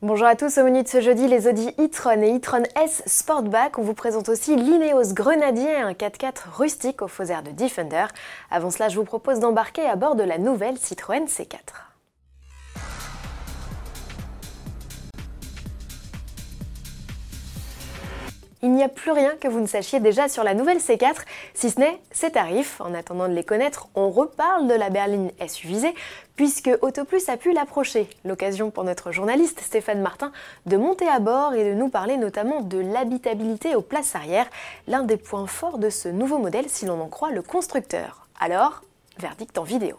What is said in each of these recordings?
Bonjour à tous, au menu de ce jeudi, les Audi e-tron et e-tron S Sportback. On vous présente aussi l'Ineos Grenadier, un 4x4 rustique au faux air de Defender. Avant cela, je vous propose d'embarquer à bord de la nouvelle Citroën C4. Il n'y a plus rien que vous ne sachiez déjà sur la nouvelle C4, si ce n'est ses tarifs. En attendant de les connaître, on reparle de la berline SUVisée, puisque Autoplus a pu l'approcher. L'occasion pour notre journaliste Stéphane Martin de monter à bord et de nous parler notamment de l'habitabilité aux places arrière, l'un des points forts de ce nouveau modèle si l'on en croit le constructeur. Alors, verdict en vidéo.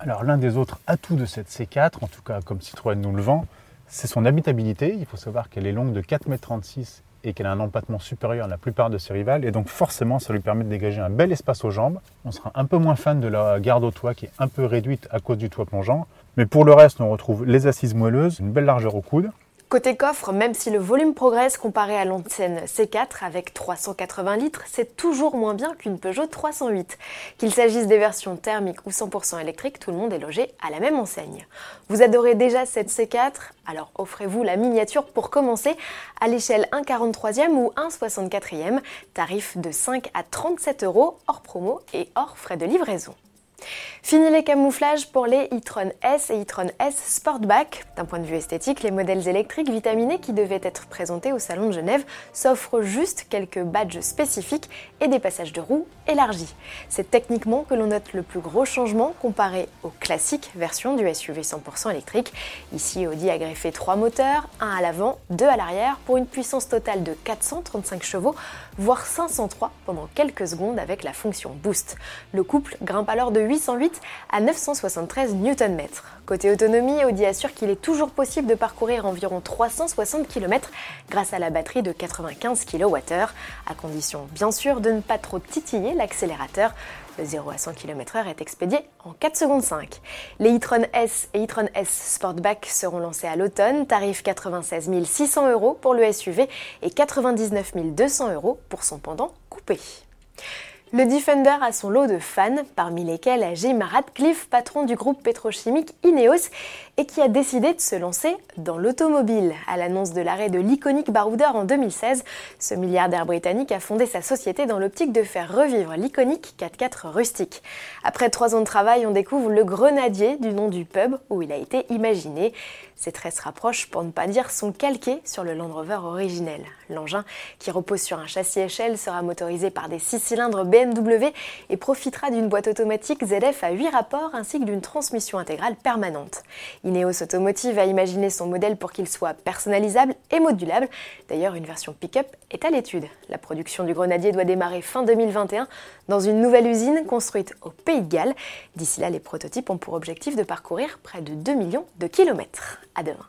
Alors l'un des autres atouts de cette C4, en tout cas comme Citroën nous le vend, c'est son habitabilité. Il faut savoir qu'elle est longue de 4,36 m et qu'elle a un empattement supérieur à la plupart de ses rivales. Et donc forcément, ça lui permet de dégager un bel espace aux jambes. On sera un peu moins fan de la garde au toit qui est un peu réduite à cause du toit plongeant. Mais pour le reste, on retrouve les assises moelleuses, une belle largeur au coude. Côté coffre, même si le volume progresse comparé à l'ancienne C4 avec 380 litres, c'est toujours moins bien qu'une Peugeot 308. Qu'il s'agisse des versions thermiques ou 100% électriques, tout le monde est logé à la même enseigne. Vous adorez déjà cette C4 Alors offrez-vous la miniature pour commencer à l'échelle 1,43e ou 1,64e, tarif de 5 à 37 euros hors promo et hors frais de livraison. Fini les camouflages pour les e-tron S et e-tron S Sportback. D'un point de vue esthétique, les modèles électriques vitaminés qui devaient être présentés au Salon de Genève s'offrent juste quelques badges spécifiques et des passages de roues élargis. C'est techniquement que l'on note le plus gros changement comparé aux classiques versions du SUV 100% électrique. Ici, Audi a greffé trois moteurs, un à l'avant, deux à l'arrière, pour une puissance totale de 435 chevaux, voire 503 pendant quelques secondes avec la fonction Boost. Le couple grimpe alors de 808 à 973 Nm. Côté autonomie, Audi assure qu'il est toujours possible de parcourir environ 360 km grâce à la batterie de 95 kWh, à condition bien sûr de ne pas trop titiller l'accélérateur. Le 0 à 100 km/h est expédié en 4 secondes 5. Les e-tron S et e-tron S Sportback seront lancés à l'automne, tarif 96 600 euros pour le SUV et 99 200 euros pour son pendant coupé. Le Defender a son lot de fans, parmi lesquels Jim Radcliffe, patron du groupe pétrochimique Ineos, et qui a décidé de se lancer dans l'automobile. À l'annonce de l'arrêt de l'iconique baroudeur en 2016, ce milliardaire britannique a fondé sa société dans l'optique de faire revivre l'iconique 4x4 rustique. Après trois ans de travail, on découvre le grenadier du nom du pub où il a été imaginé. Ces traits se rapprochent, pour ne pas dire sont calqués sur le Land Rover originel. L'engin, qui repose sur un châssis échelle, sera motorisé par des 6 cylindres BMW et profitera d'une boîte automatique ZF à 8 rapports ainsi que d'une transmission intégrale permanente. Ineos Automotive a imaginé son modèle pour qu'il soit personnalisable et modulable. D'ailleurs, une version pick-up est à l'étude. La production du Grenadier doit démarrer fin 2021 dans une nouvelle usine construite au Pays de Galles. D'ici là, les prototypes ont pour objectif de parcourir près de 2 millions de kilomètres. À demain.